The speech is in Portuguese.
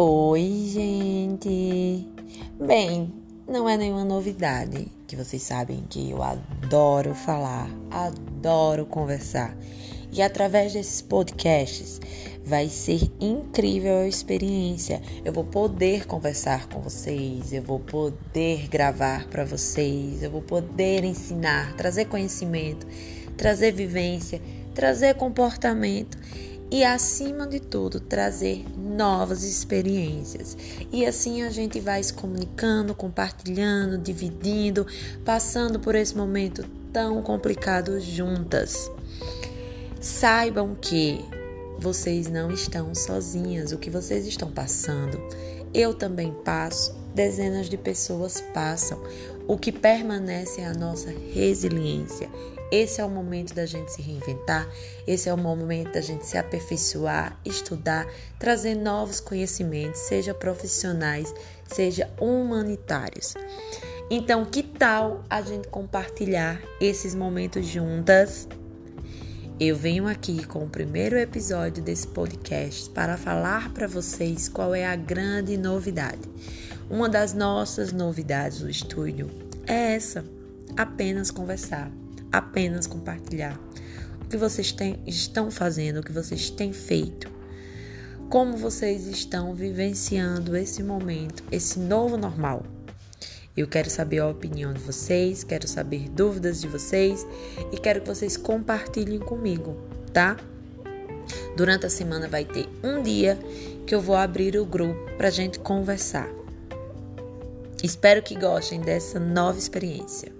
Oi, gente! Bem, não é nenhuma novidade que vocês sabem que eu adoro falar, adoro conversar. E através desses podcasts vai ser incrível a experiência. Eu vou poder conversar com vocês, eu vou poder gravar para vocês, eu vou poder ensinar, trazer conhecimento, trazer vivência, trazer comportamento e, acima de tudo, trazer novas experiências. E assim a gente vai se comunicando, compartilhando, dividindo, passando por esse momento tão complicado juntas. Saibam que vocês não estão sozinhas, o que vocês estão passando. Eu também passo, dezenas de pessoas passam. O que permanece é a nossa resiliência. Esse é o momento da gente se reinventar, esse é o momento da gente se aperfeiçoar, estudar, trazer novos conhecimentos, seja profissionais, seja humanitários. Então, que tal a gente compartilhar esses momentos juntas? Eu venho aqui com o primeiro episódio desse podcast para falar para vocês qual é a grande novidade. Uma das nossas novidades do estúdio é essa: apenas conversar apenas compartilhar o que vocês têm, estão fazendo, o que vocês têm feito, como vocês estão vivenciando esse momento, esse novo normal. Eu quero saber a opinião de vocês, quero saber dúvidas de vocês e quero que vocês compartilhem comigo, tá? Durante a semana vai ter um dia que eu vou abrir o grupo para gente conversar. Espero que gostem dessa nova experiência.